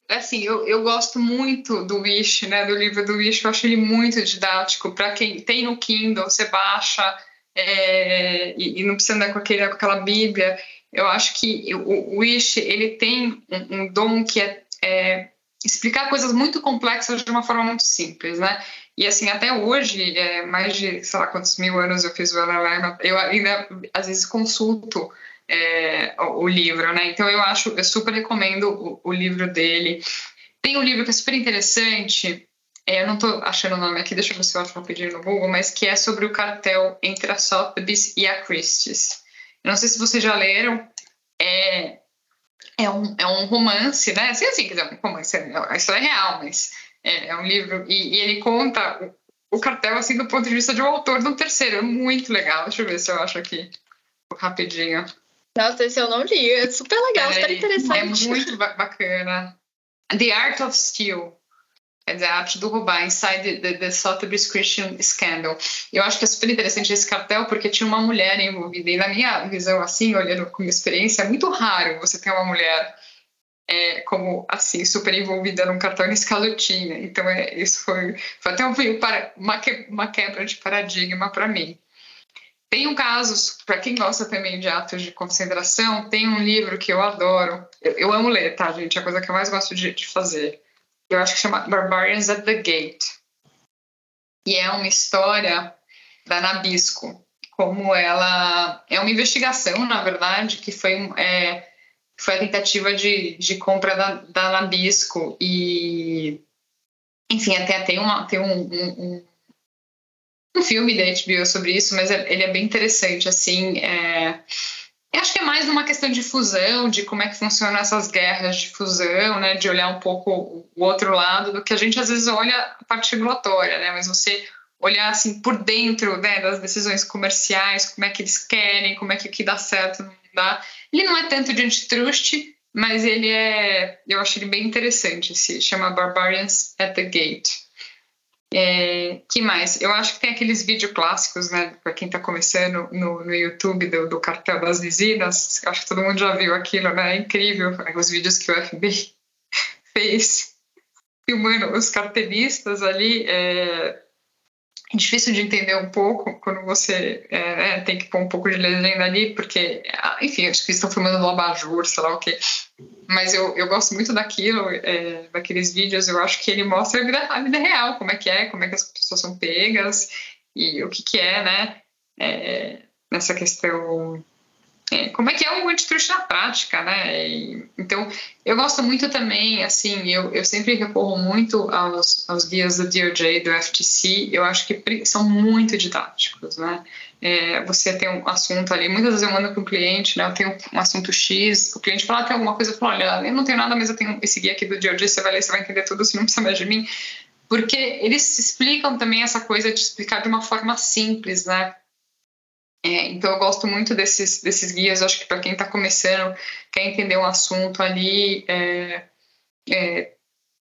Assim, eu, eu gosto muito do Wish, né? Do livro do Wish, eu acho ele muito didático. Para quem tem no Kindle, você baixa é, e, e, não precisa andar com, aquele, com aquela Bíblia eu acho que o, Wish ele tem um, dom que é, é, explicar coisas muito complexas de uma forma muito simples, né? E assim, até hoje, é, mais de, sei lá quantos mil anos eu fiz o LLM, eu ainda às vezes consulto é, o, livro, né? Então eu acho, eu super recomendo o, o, livro dele. Tem um livro que é super interessante, é, eu não estou achando o nome aqui, deixa eu ver se eu acho rapidinho no Google, mas que é sobre o cartel entre a Sotheby's e a Christie's. Não sei se vocês já leram. É, é, um, é um romance, né? Assim, assim, um romance, a história é real, mas é, é um livro. E, e, ele conta o, o cartel, assim, do ponto de vista de um autor do terceiro. É muito legal. Deixa eu ver se eu acho aqui rapidinho. Nossa, esse eu não li. É super legal, é, super interessante. É muito bacana. The Art of Steel dizer, a arte do roubar, Inside the, the Sotheby's Christian Scandal. Eu acho que é super interessante esse cartel porque tinha uma mulher envolvida. E na minha visão, assim, olhando como experiência, é muito raro você ter uma mulher é, como, assim, super envolvida num cartel nesse caso tinha. Então, é, isso foi, foi até um, uma, uma quebra de paradigma para mim. tem um caso, para quem gosta também de atos de concentração, tem um livro que eu adoro. Eu, eu amo ler, tá, gente? É a coisa que eu mais gosto de, de fazer. Eu acho que chama Barbarians at the Gate. E é uma história da Nabisco. Como ela. É uma investigação, na verdade, que foi, é, foi a tentativa de, de compra da, da Nabisco. E. Enfim, até tem, uma, tem um, um um filme da HBO sobre isso, mas é, ele é bem interessante, assim, é... Eu acho que é mais uma questão de fusão, de como é que funcionam essas guerras de fusão, né, de olhar um pouco o outro lado do que a gente às vezes olha a parte regulatória, né, mas você olhar assim por dentro, né, das decisões comerciais, como é que eles querem, como é que o que dá certo não dá. Ele não é tanto de antitrust, mas ele é, eu acho ele bem interessante, se chama Barbarians at the Gate. É, que mais? Eu acho que tem aqueles vídeos clássicos, né? Para quem está começando no, no YouTube do, do, cartel das visitas, acho que todo mundo já viu aquilo, né? É incrível os vídeos que o FBI *laughs* fez filmando os cartelistas ali. É difícil de entender um pouco quando você é, tem que pôr um pouco de legenda ali, porque, ah, enfim, acho que estão filmando no abajur, sei lá o quê. Mas eu, eu gosto muito daquilo, é, daqueles vídeos, eu acho que ele mostra a vida, a vida real, como é que é, como é que as pessoas são pegas e o que que é, né, é, nessa questão é, como é que é o antitruste na prática, né? E, então, eu gosto muito também, assim, eu, eu sempre recorro muito aos, aos guias do DOJ, do FTC, eu acho que são muito didáticos, né? É, você tem um assunto ali, muitas vezes eu mando para um cliente, né? Eu tenho um assunto X, o cliente fala, ah, tem alguma coisa, eu falo, olha, eu não tenho nada, mas eu tenho esse guia aqui do DOJ, você vai ler, você vai entender tudo, você não precisa mais de mim. Porque eles explicam também essa coisa de explicar de uma forma simples, né? É, então eu gosto muito desses, desses guias, acho que para quem está começando, quer entender um assunto ali, é, é,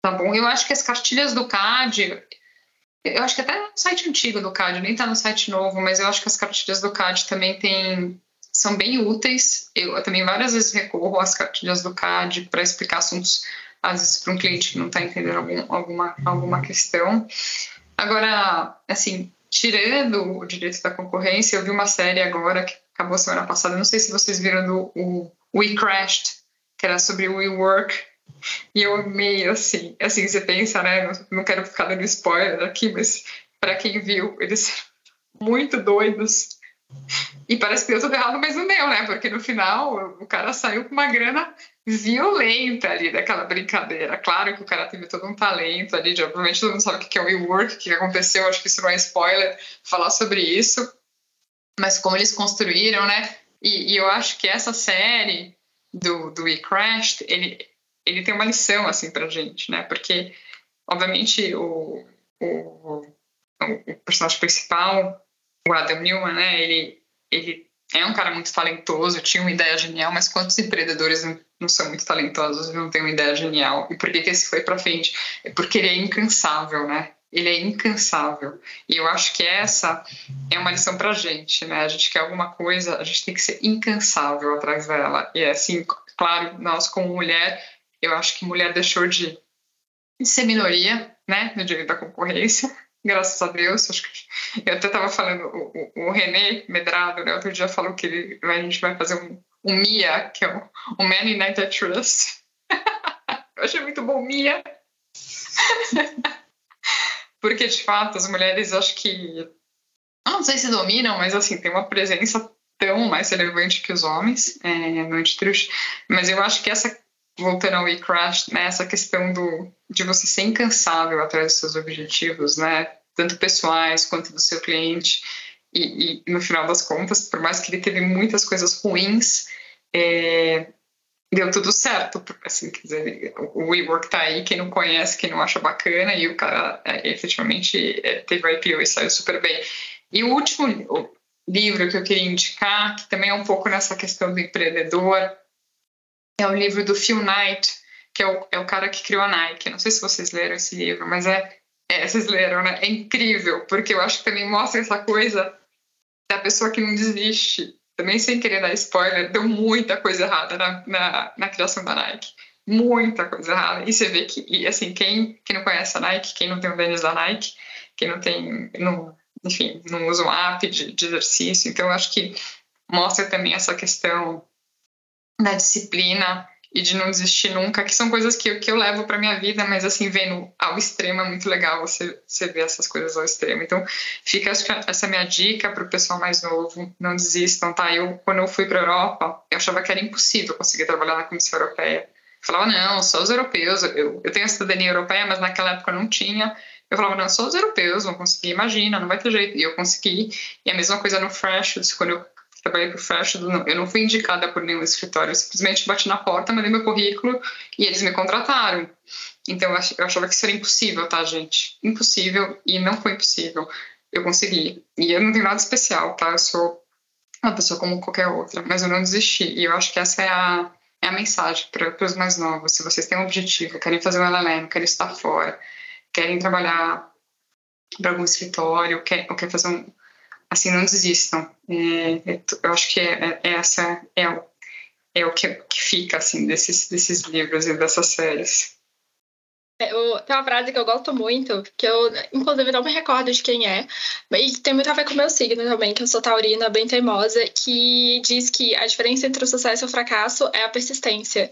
tá bom. Eu acho que as cartilhas do CAD, eu acho que até no site antigo do CAD, nem está no site novo, mas eu acho que as cartilhas do CAD também tem, são bem úteis. Eu, eu também várias vezes recorro às cartilhas do CAD para explicar assuntos, às vezes para um cliente que não está entendendo algum, alguma, alguma questão. Agora, assim, tirando o direito da concorrência, eu vi uma série agora que acabou semana passada, não sei se vocês viram do o We Crashed, que era sobre o WeWork, e eu amei, assim, assim, você pensa, né, não quero ficar dando spoiler aqui, mas para quem viu, eles *laughs* muito doidos, e parece que deu tudo errado, mas não deu, né, porque no final o cara saiu com uma grana violenta ali daquela brincadeira. Claro que o cara teve todo um talento ali, de, obviamente todo mundo sabe o que é o WeWork, o que aconteceu, acho que isso não é spoiler falar sobre isso, mas como eles construíram, né? E, e eu acho que essa série do, do We ele, ele tem uma lição, assim, pra gente, né? Porque, obviamente, o, o, o personagem principal, Adam Newman, né? Ele, ele é um cara muito talentoso, tinha uma ideia genial, mas quantos empreendedores não, não são muito talentosos e não têm uma ideia genial? E por que, que esse foi para frente? É porque ele é incansável, né? Ele é incansável. E eu acho que essa é uma lição para gente, né? A gente quer alguma coisa, a gente tem que ser incansável atrás dela. E é assim, claro, nós como mulher, eu acho que mulher deixou de ser minoria, né, no direito da concorrência, graças a Deus. Acho que eu até estava falando, o, o, René Medrado, né, outro dia falou que ele, a gente vai fazer um, um MIA, que é o, um Man United Trust. *laughs* eu achei muito bom MIA. *laughs* Porque, de fato, as mulheres, acho que. Não sei se dominam, mas, assim, tem uma presença tão mais relevante que os homens é, no Antitrust. Mas eu acho que essa voltando ao e-crash, né, essa questão do, de você ser incansável atrás dos seus objetivos, né, tanto pessoais quanto do seu cliente, e, e no final das contas, por mais que ele teve muitas coisas ruins, é, deu tudo certo, assim, quer dizer, o WeWork tá aí, quem não conhece, quem não acha bacana, e o cara é, efetivamente é, teve o IPO e saiu super bem. E o último livro que eu queria indicar, que também é um pouco nessa questão do empreendedor, é o livro do Phil Knight, que é o, é o cara que criou a Nike. Não sei se vocês leram esse livro, mas é, é vocês leram, né? É incrível, porque eu acho que também mostra essa coisa da pessoa que não desiste. Também sem querer dar spoiler, deu muita coisa errada na, na, na criação da Nike. Muita coisa errada. E você vê que, e, assim, quem, quem não conhece a Nike, quem não tem o tênis da Nike, quem não tem, não, enfim, não usam app de, de exercício. Então, eu acho que mostra também essa questão da disciplina e de não desistir nunca, que são coisas que que eu levo para minha vida, mas assim, vendo ao extremo é muito legal você, você ver essas coisas ao extremo. Então, fica essa minha dica para o pessoal mais novo, não desistam, tá? Eu, quando eu fui para Europa, eu achava que era impossível conseguir trabalhar na Comissão Europeia. Eu falava, não, só os europeus, eu, eu tenho a cidadania europeia, mas naquela época não tinha. Eu falava, não, só os europeus vão conseguir, imagina, não vai ter jeito. E eu consegui. E a mesma coisa no Fresh, quando eu trabalhei para o Fresh, eu não fui indicada por nenhum escritório, eu simplesmente bati na porta, mandei meu currículo e eles me contrataram. Então eu achava que isso era impossível, tá, gente? Impossível e não foi impossível. Eu consegui. E eu não tenho nada especial, tá? Eu sou uma pessoa como qualquer outra, mas eu não desisti. E eu acho que essa é a, é a mensagem para os mais novos. Se vocês têm um objetivo, querem fazer um LLM, querem estar fora, querem trabalhar para algum escritório, quer, ou quer fazer um, assim, não desistam. É, é eu acho que é, é, essa é o, é o que, que fica, assim, desses, desses livros e dessas séries. É, eu, tem uma frase que eu gosto muito, que eu, inclusive, não me recordo de quem é, e tem muito a ver com o meu signo também, que eu sou taurina, bem teimosa, que diz que a diferença entre o sucesso e o fracasso é a persistência.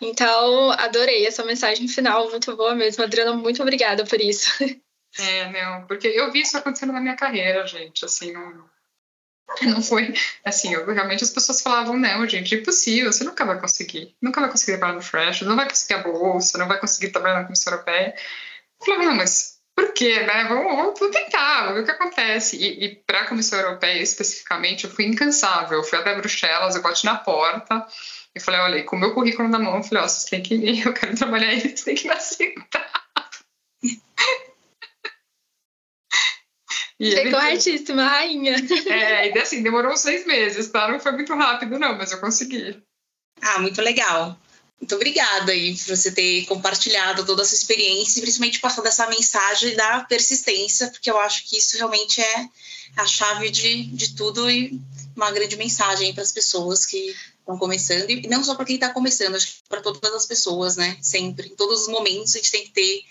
Então, adorei essa mensagem final, muito boa mesmo. Adriana, muito obrigada por isso. *laughs* É, não, porque eu vi isso acontecendo na minha carreira, gente, assim, não, não foi, assim, eu, realmente as pessoas falavam, não, gente, é impossível, você nunca vai conseguir, nunca vai conseguir trabalhar no Fresh, não vai conseguir a bolsa, não vai conseguir trabalhar na Comissão Europeia. Eu falava, não, mas por quê, né? Vamos, vamos tentar, vamos ver o que acontece. E, e para a Comissão Europeia, especificamente, eu fui incansável, eu fui até Bruxelas, eu bati na porta, e falei, olha, com o meu currículo na mão, eu falei, ó, vocês têm que ir, *laughs* eu quero trabalhar aí, vocês têm que me aceitar. E ele... corretíssima, rainha. É, e assim, demorou seis meses, tá? Não foi muito rápido, não, mas eu consegui. Ah, muito legal. Muito obrigada aí por você ter compartilhado toda essa experiência e principalmente passado essa mensagem da persistência, porque eu acho que isso realmente é a chave de, de tudo e uma grande mensagem para as pessoas que estão começando, e não só para quem está começando, acho que para todas as pessoas, né? Sempre, em todos os momentos, a gente tem que ter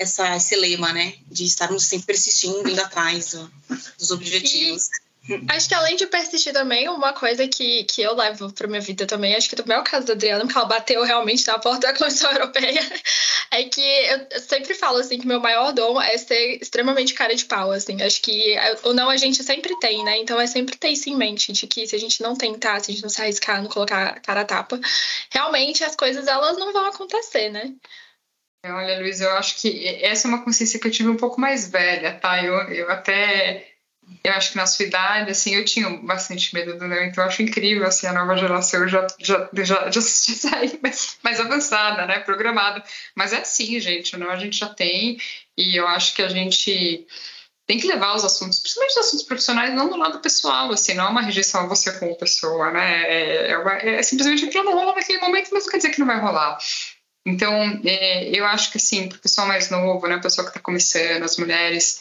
essa, esse lema, né? De estarmos sempre persistindo, indo atrás do, dos objetivos. E acho que além de persistir também, uma coisa que, que eu levo para minha vida também, acho que também é o caso da Adriana, porque ela bateu realmente na porta da Comissão *laughs* Europeia, é que eu sempre falo assim que meu maior dom é ser extremamente cara de pau, assim. Acho que ou não a gente sempre tem, né? Então é sempre ter isso em mente de que se a gente não tentar, se a gente não se arriscar, não colocar cara a tapa, realmente as coisas elas não vão acontecer, né? Olha, Luiz, eu acho que essa é uma consciência que eu tive um pouco mais velha, tá? Eu, eu até, eu acho que na sua idade, assim, eu tinha bastante medo do não, então eu acho incrível, assim, a nova geração já, já, já, já *laughs* sai mais, mais avançada, né, programada. Mas é assim, gente, não, a gente já tem, e eu acho que a gente tem que levar os assuntos, principalmente os assuntos profissionais, não do lado pessoal, assim, não é uma rejeição a você como pessoa, né? É, é, uma, é simplesmente que não rola naquele momento, mas não quer dizer que não vai rolar. Então, é, eu acho que, assim, para o pessoal mais novo, né, a pessoa que está começando, as mulheres,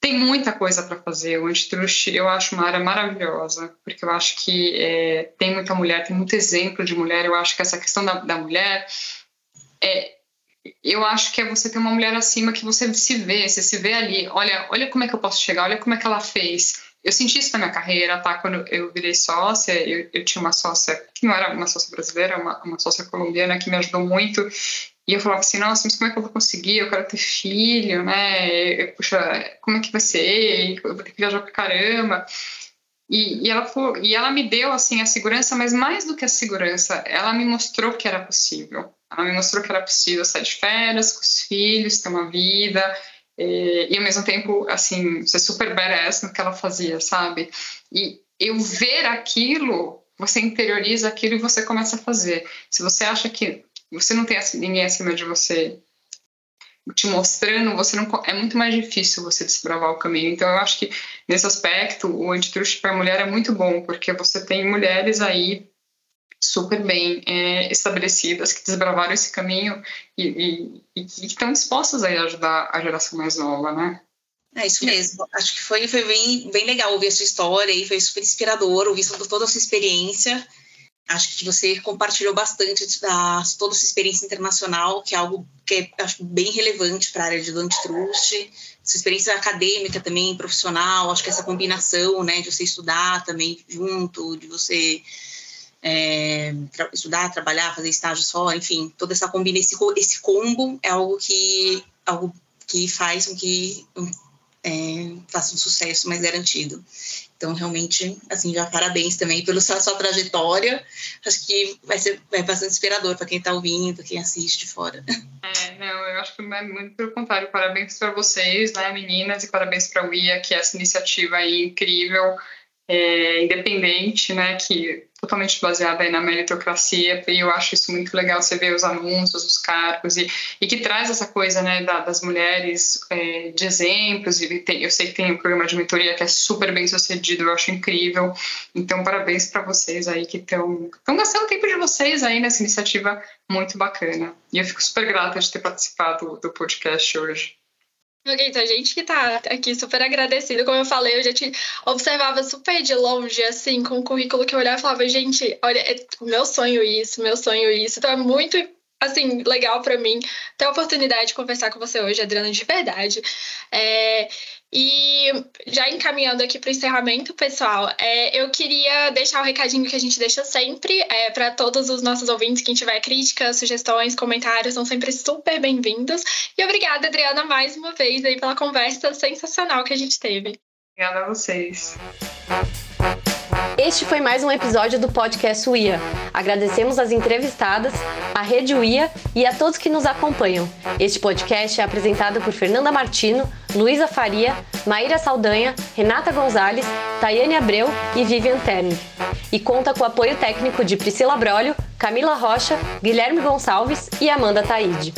tem muita coisa para fazer. O Antitruste eu acho uma área maravilhosa, porque eu acho que é, tem muita mulher, tem muito exemplo de mulher. Eu acho que essa questão da, da mulher, é, eu acho que é você ter uma mulher acima que você se vê, você se vê ali. Olha, olha como é que eu posso chegar, olha como é que ela fez eu senti isso na minha carreira, tá? Quando eu virei sócia, eu, eu tinha uma sócia que não era uma sócia brasileira, uma, uma sócia colombiana que me ajudou muito. E eu falava assim, nossa, mas como é que eu vou conseguir? Eu quero ter filho, né? Puxa, como é que vai ser? Eu vou ter que viajar pra caramba. E, e, ela falou, e ela me deu assim a segurança, mas mais do que a segurança, ela me mostrou que era possível. Ela me mostrou que era possível sair de férias com os filhos, ter uma vida, e, e, ao mesmo tempo, assim, ser super badass no que ela fazia, sabe? E eu ver aquilo, você interioriza aquilo e você começa a fazer. Se você acha que você não tem ninguém acima de você te mostrando, você não é muito mais difícil você desbravar o caminho. Então eu acho que nesse aspecto o antitruste para mulher é muito bom, porque você tem mulheres aí super bem é, estabelecidas, que desbravaram esse caminho e, e, e, que estão dispostas a ajudar a geração mais nova, né? É isso mesmo. Acho que foi, foi bem, bem legal ouvir a sua história e foi super inspirador ouvir toda a sua experiência. Acho que você compartilhou bastante da toda essa experiência internacional, que é algo que é, acho bem relevante para a área de antitrust, sua experiência acadêmica também, profissional, acho que essa combinação, né, de você estudar também junto, de você é, tra estudar, trabalhar, fazer estágios fora, enfim, toda essa combina, esse, esse combo é algo que, algo que faz com que é, faça um sucesso mais garantido. Então, realmente, assim, já parabéns também pela sua, sua trajetória. Acho que vai ser é bastante inspirador para quem está ouvindo, quem assiste fora. É, não, eu acho que é muito pelo contrário. Parabéns para vocês, né, meninas, e parabéns para o IA, que é essa iniciativa aí incrível, é, independente, né, que totalmente baseada na meritocracia, e eu acho isso muito legal, você ver os anúncios, os cargos, e, e que traz essa coisa, né, da, das mulheres é, de exemplos, e tem, eu sei que tem um programa de mentoria que é super bem sucedido, eu acho incrível, então parabéns para vocês aí que estão gastando tempo de vocês aí nessa iniciativa muito bacana, e eu fico super grata de ter participado do podcast hoje. Ok, a gente que tá aqui super agradecido, como eu falei, eu já te observava super de longe, assim, com o currículo que eu olhava e falava, gente, olha, é meu sonho isso, meu sonho isso. Então é muito assim, legal para mim ter a oportunidade de conversar com você hoje, Adriana, de verdade. É, e já encaminhando aqui para o encerramento, pessoal, é, eu queria deixar o recadinho que a gente deixa sempre é, para todos os nossos ouvintes. Quem tiver críticas, sugestões, comentários, são sempre super bem-vindos. E obrigada, Adriana, mais uma vez aí pela conversa sensacional que a gente teve. Obrigada a vocês. Este foi mais um episódio do podcast UIA. Agradecemos as entrevistadas, a Rede UIA e a todos que nos acompanham. Este podcast é apresentado por Fernanda Martino, Luísa Faria, Maíra Saldanha, Renata Gonzalez, Tayane Abreu e Vivian Terni. E conta com o apoio técnico de Priscila Brolio, Camila Rocha, Guilherme Gonçalves e Amanda Taide.